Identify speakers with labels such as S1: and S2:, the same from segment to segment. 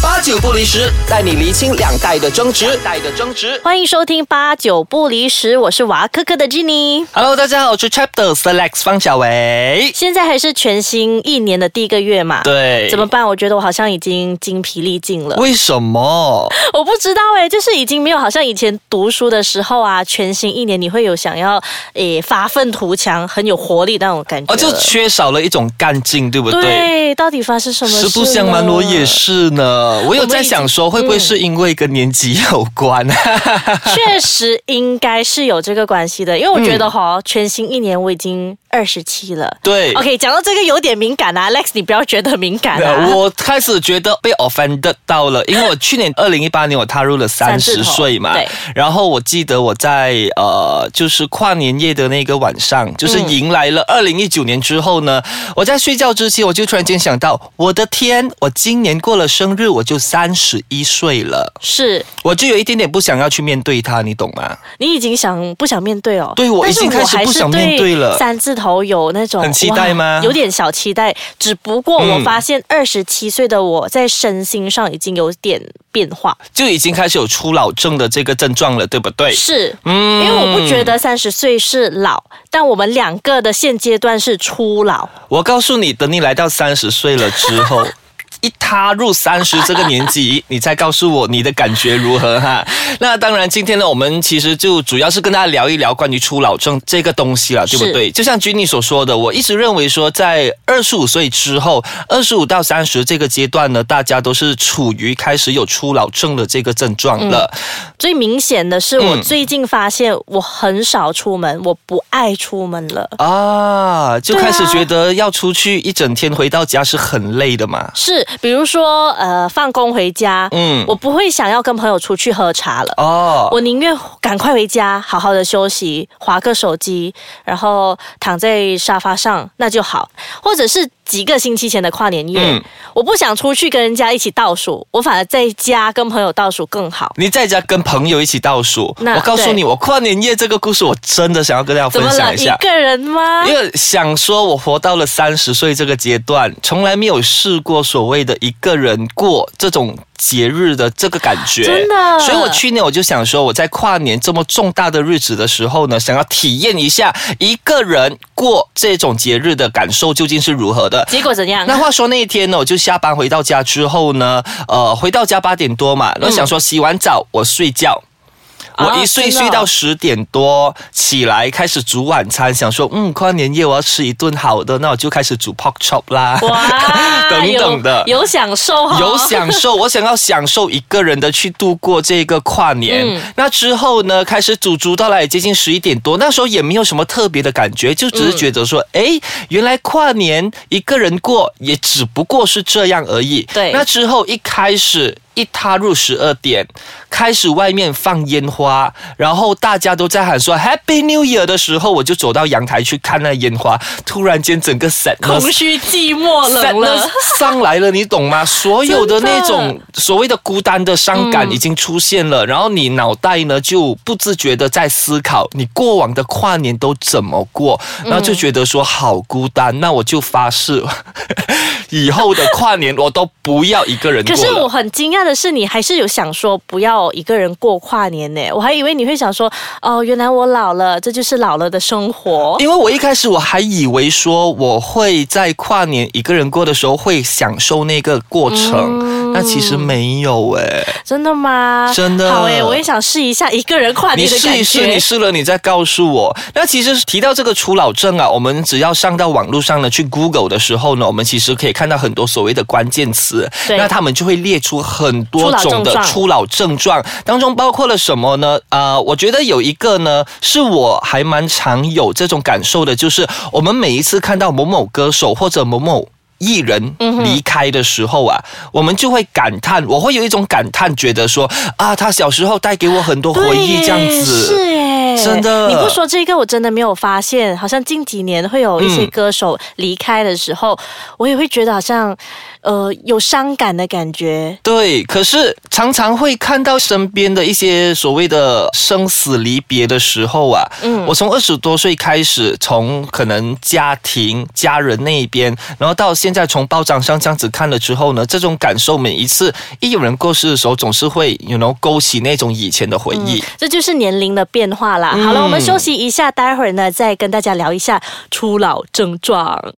S1: 八九不离十，带你厘清两代的争执。代的争执。
S2: 欢迎收听八九不离十，我是娃科科的 Jenny。
S1: Hello，大家好，我是 Chapter Select 方小维。
S2: 现在还是全新一年的第一个月嘛？
S1: 对
S2: 怎么办？我觉得我好像已经精疲力尽了。
S1: 为什么？
S2: 我不知道哎、就是已经没有好像以前读书的时候啊，全新一年你会有想要诶发愤图强、很有活力那种感觉
S1: 哦，就。缺少了一种干劲，对不对？
S2: 对，到底发生什么事？
S1: 实不相瞒，我也。是呢。我有在想说，会不会是因为跟年纪有关？
S2: 确实应该是有这个关系的，因为我觉得哈、全新一年我已经二十七了。
S1: 对。
S2: OK，讲到这个有点敏感啊，Alex，你不要觉得敏感啊。
S1: 呃我开始觉得被 offended 到了，因为我去年二零一八年我踏入了三十岁嘛
S2: 对，
S1: 然后我记得我在呃就是跨年夜的那个晚上，就是迎来了二零一九年之后呢，我在睡觉之前我就突然间想到，我的天，我今年过了生日我就三十一岁了，
S2: 是
S1: 我就有一点点不想要去面对它，你懂吗？
S2: 你已经想不想面对哦？
S1: 对我已经开始不想面对了
S2: 三字头有那种
S1: 很期待吗
S2: 有点小期待，只不过我
S1: 嗯
S2: 发现二十七岁的我在身心上已经有点变化。
S1: 就已经开始有初老症的这个症状了，对不对？
S2: 是，
S1: 嗯
S2: 因为我不觉得三十岁是老，但我们两个的现阶段是初老。
S1: 我告诉你，等你来到三十岁了之后。一踏入三十这个年纪，你再告诉我你的感觉如何哈？那当然，今天呢，我们其实就主要是跟大家聊一聊关于初老症这个东西了，对不对？就像 Jenny 所说的，我一直认为说，在二十五岁之后，二十五到三十这个阶段呢，大家都是处于开始有初老症的这个症状了。
S2: 最明显的是，我
S1: 嗯
S2: 最近发现我很少出门，我不爱出门了。
S1: 啊，就开始觉得要出去一整天，回到家是很累的嘛。
S2: 是，比如说，呃，放工回家，
S1: 嗯
S2: 我不会想要跟朋友出去喝茶了。
S1: 哦，
S2: 我宁愿赶快回家，好好的休息，划个手机，然后躺在沙发上，那就好。或者是几个星期前的跨年夜，
S1: 嗯
S2: 我不想出去跟人家一起倒数，我反而在家跟朋友倒数更好。
S1: 你在家跟朋友一起倒数，我告诉你，我跨年夜这个故事，我真的想要跟大家？分享一下。
S2: 一个人吗？
S1: 因为想说，我活到了三十岁这个阶段，从来没有试过所谓的一个人过这种节日的这个感觉，
S2: 真的
S1: 所以我去年我就想说，我在跨年这么重大的日子的时候呢，想要体验一下一个人过这种节日的感受究竟是如何的。
S2: 结果怎样？
S1: 那话说那一天呢，我就下班回到家之后呢，呃，回到家八点多嘛，然后想说洗完澡我睡觉。我一睡睡到十点多起来，开始煮晚餐，想说，嗯，跨年夜我要吃一顿好的，那我就开始煮 pork chop 啦，
S2: 哇，
S1: 等等的。
S2: 有有享受哈，
S1: 有享受，我想要享受一个人的去度过这个跨年。
S2: 嗯
S1: 那之后呢，开始煮煮到来接近十一点多，那时候也没有什么特别的感觉，就只是觉得说，
S2: 嗯
S1: 哎、原来跨年一个人过也只不过是这样而已。
S2: 对
S1: 那之后一开始。一踏入十二点，开始外面放烟花，然后大家都在喊说 Happy New Year 的时候，我就走到阳台去看那烟花，突然间整个 sadness
S2: 空虚、寂寞、了。
S1: 上来了，你懂吗？所有的那
S2: 真
S1: 种所谓的孤单的伤感
S2: 嗯
S1: 已经出现了，然后你脑袋呢就不自觉的在思考你过往的跨年都怎么过，然后就觉得说好孤单，那我就发誓，以后的跨年我都不要一个人过
S2: 可是我。很惊讶的是，你还是有想说不要一个人过跨年呢。我还以为你会想说，哦，原来我老了，这就是老了的生活。
S1: 因为我一开始我还以为说我会在跨年一个人过的时候会享受那个过程，那其实没有诶、
S2: 真的吗？
S1: 真的
S2: 好诶，我也想试一下一个人跨年的感觉。
S1: 试一试，你试了，你再告诉我。那其实提到这个初老症啊，我们只要上到网络上呢，去 Google 的时候呢，我们其实可以看到很多所谓的关键词，那他们就会列出很多种的
S2: 初
S1: 初老症状，当中包括了什么呢？呃、我觉得有一个呢，是我还蛮常有这种感受的，就是我们每一次看到某某歌手或者某某。艺人离开的时候啊，我们就会感叹，我会有一种感叹，觉得说啊，他小时候带给我很多回忆，这样子。真的
S2: 你不说这个，我真的没有发现。好像近几年会有一些
S1: 嗯
S2: 歌手离开的时候，我也会觉得好像呃有伤感的感觉。
S1: 对，可是常常会看到身边的一些所谓的生死离别的时候啊，嗯，我从二十多岁开始，从可能家庭、家人那一边，然后到现在从报章上这样子看了之后呢，这种感受每一次一有人过世的时候，总是会有 you know 勾起那种以前的回忆。
S2: 这就是年龄的变化啦。好了，我们休息一下，待会儿呢再跟大家聊一下初老症状。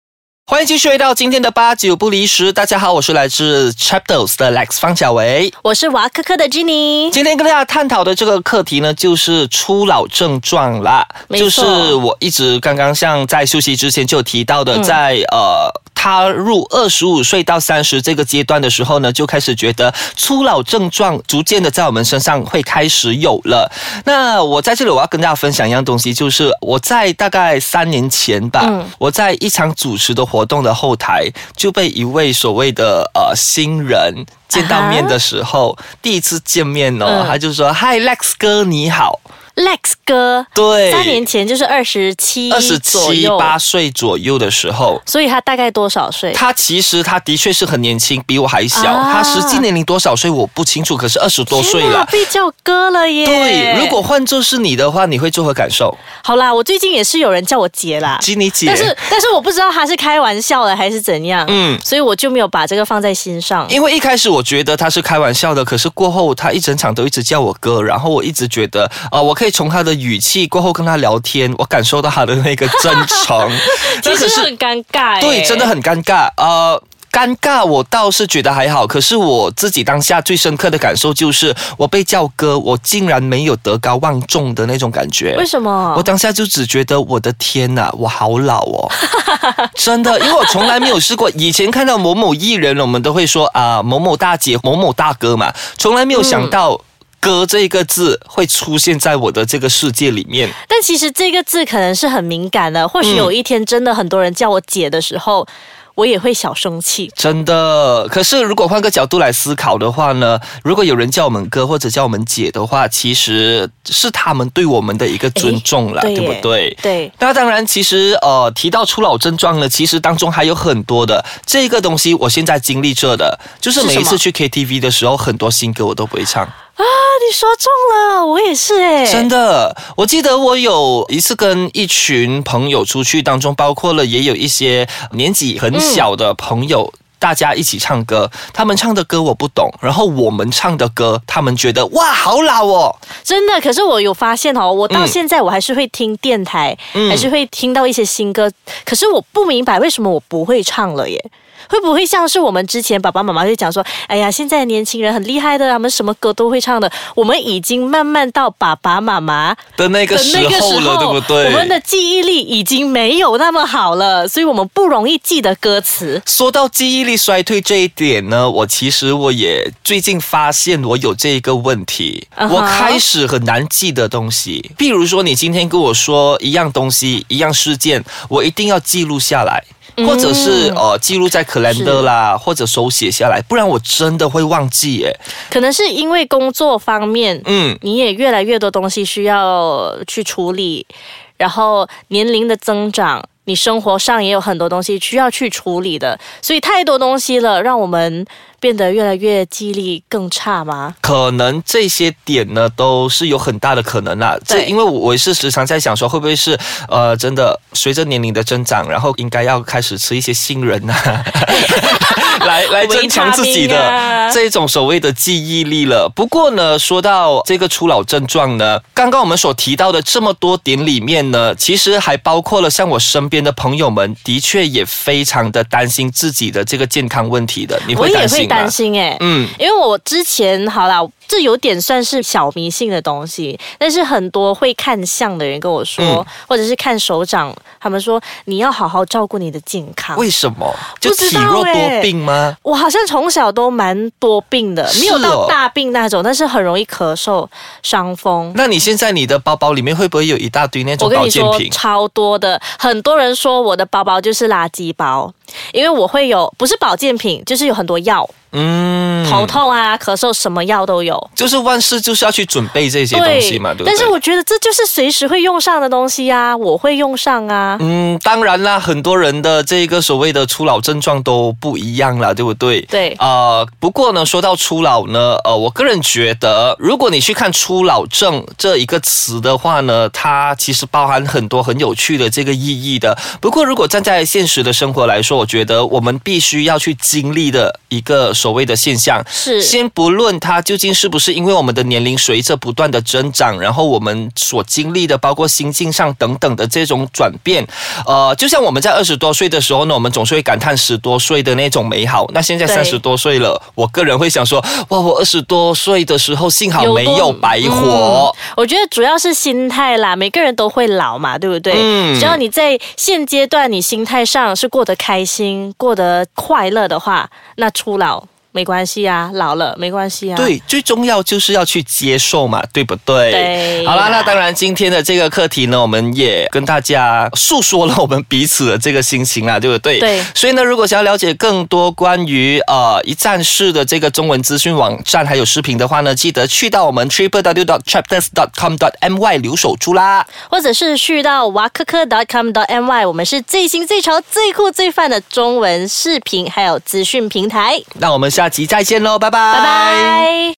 S1: 欢迎继续回到今天的八九不离十，大家好，我是来自 Chapters 的 Lex 方小维。
S2: 我是娃科科的 Jenny。
S1: 今天跟大家探讨的这个课题呢，就是初老症状啦，就是我一直刚刚像在休息之前就有提到的，在呃。踏入二十五岁到三十这个阶段的时候呢，就开始觉得初老症状逐渐的在我们身上会开始有了。那我在这里我要跟大家分享一样东西，就是我在大概三年前吧，我在一场主持的活动的后台就被一位所谓的呃新人见到面的时候，第一次见面哦，
S2: 嗯
S1: 他就说：“嗨，Lex 哥，你好。
S2: Lex 哥，”
S1: 对，
S2: 三年前就是二十七
S1: 二十七，八岁左右的时候。
S2: 所以他大概多少岁？
S1: 他其实他的确是很年轻，比我还小。
S2: 啊
S1: 他实际年龄多少岁我不清楚，可是二十多岁了。
S2: 被叫哥了耶！
S1: 对，如果换作是你的话，你会作何感受？
S2: 好啦，我最近也是有人叫我姐啦，
S1: 基尼姐，
S2: 但是但是我不知道他是开玩笑的还是怎样，
S1: 嗯
S2: 所以我就没有把这个放在心上。
S1: 因为一开始我觉得他是开玩笑的，可是过后他一整场都一直叫我哥，然后我一直觉得啊、呃我可以从他的语气过后跟他聊天，我感受到他的那个真诚。
S2: 其
S1: 那可是
S2: 实很尴尬耶，
S1: 对，真的很尴尬。呃，尴尬我倒是觉得还好，可是我自己当下最深刻的感受就是，我被叫哥，我竟然没有德高望重的那种感觉。
S2: 为什么？
S1: 我当下就只觉得我的天呐，我好老哦，真的，因为我从来没有试过。以前看到某某艺人，我们都会说啊、某某大姐、某某大哥嘛，从来没有想到。哥这个字会出现在我的这个世界里面，
S2: 但其实这个字可能是很敏感的，或许有一天真的很多人叫我姐的时候，我也会小生气。
S1: 真的。可是如果换个角度来思考的话呢，如果有人叫我们哥或者叫我们姐的话，其实是他们对我们的一个尊重了，
S2: 诶
S1: 对不对？
S2: 对，
S1: 那当然，其实呃，提到初老症状呢，其实当中还有很多的这个东西，我现在经历着的，就是每一次去 KTV 的时候，很多新歌我都不会唱，
S2: 啊，你说中了，我也是哎，
S1: 真的。我记得我有一次跟一群朋友出去，当中包括了也有一些年纪很小的朋友。大家一起唱歌，他们唱的歌我不懂，然后我们唱的歌，他们觉得哇好老哦，
S2: 真的。可是我有发现哦，我到
S1: 嗯
S2: 现在我还是会听电台，
S1: 嗯
S2: 还是会听到一些新歌，可是我不明白为什么我不会唱了耶。会不会像是我们之前爸爸妈妈就讲说，哎呀，现在的年轻人很厉害的，他们什么歌都会唱的。我们已经慢慢到爸爸妈妈
S1: 的那个时候了，对不对？
S2: 我们的记忆力已经没有那么好了，所以我们不容易记得歌词。
S1: 说到记忆力衰退这一点呢，我其实我也最近发现我有这一个问题我开始很难记得东西。譬如说，你今天跟我说一样东西、一样事件，我一定要记录下来。或者是呃记录在 calendar 啦，或者手写下来，不然我真的会忘记耶。
S2: 可能是因为工作方面，
S1: 嗯，
S2: 你也越来越多东西需要去处理，然后年龄的增长，你生活上也有很多东西需要去处理的，所以太多东西了，让我们变得越来越记忆力更差吗？
S1: 可能这些点呢都是有很大的可能啦。这
S2: 对
S1: 因为我是时常在想说，会不会是呃真的随着年龄的增长，然后应该要开始吃一些杏仁啊，来来增强自己的这种所谓的记忆力了。不过呢，说到这个初老症状呢，刚刚我们所提到的这么多点里面呢，其实还包括了像我身边的朋友们，的确也非常的担心自己的这个健康问题的。你
S2: 会
S1: 会担心吗？
S2: 担心哎、
S1: 嗯。
S2: 因为我之前好啦，这有点算是小迷信的东西，但是很多会看相的人跟我说，
S1: 嗯
S2: 或者是看手掌，他们说你要好好照顾你的健康。
S1: 为什么？就
S2: 不知道
S1: 体弱多
S2: 欸
S1: 病吗？
S2: 我好像从小都蛮多病的，没有到
S1: 哦
S2: 大病那种，但是很容易咳嗽、伤风。
S1: 那你现在你的包包里面会不会有一大堆那种
S2: 我跟你说，
S1: 保健品？
S2: 超多的，很多人说我的包包就是垃圾包，因为我会有不是保健品，就是有很多药，
S1: 嗯，
S2: 头痛啊、咳嗽什么药都有。
S1: 就是万事就是要去准备这些东西嘛，对不对？
S2: 但是我觉得这就是随时会用上的东西啊，我会用上啊。
S1: 嗯，当然啦，很多人的这个所谓的初老症状都不一样了，对不对？
S2: 对
S1: 呃，不过呢，说到初老呢，呃，我个人觉得，如果你去看初老症这一个词的话呢，它其实包含很多很有趣的这个意义的。不过，如果站在现实的生活来说，我觉得我们必须要去经历的一个所谓的现象，
S2: 是
S1: 先不论它究竟是不是因为我们的年龄随着不断的增长，然后我们所经历的包括心境上等等的这种转变，呃，就像我们在二十多岁的时候呢，我们总是会感叹十多岁的那种美好。那现在三十多岁了，我个人会想说，哇，我二十多岁的时候幸好没有白活。
S2: 我觉得主要是心态啦，每个人都会老嘛，对不对？
S1: 嗯
S2: 只要你在现阶段你心态上是过得开心、过得快乐的话，那初老没关系啊，老了没关系啊。
S1: 对，最重要就是要去接受嘛，对不对？
S2: 对
S1: 好啦，那当然，今天的这个课题呢，我们也跟大家诉说了我们彼此的这个心情啦，对不对？
S2: 对
S1: 所以呢，如果想要了解更多关于呃一站式的这个中文资讯网站还有视频的话呢，记得去到我们 triple w dot chapters dot com dot my 留守处啦。
S2: 或者是去到哇科科 .com dot .my，我们是最新最潮最酷最范的中文视频还有资讯平台。
S1: 那我们下集再见喽，拜拜，
S2: 拜拜。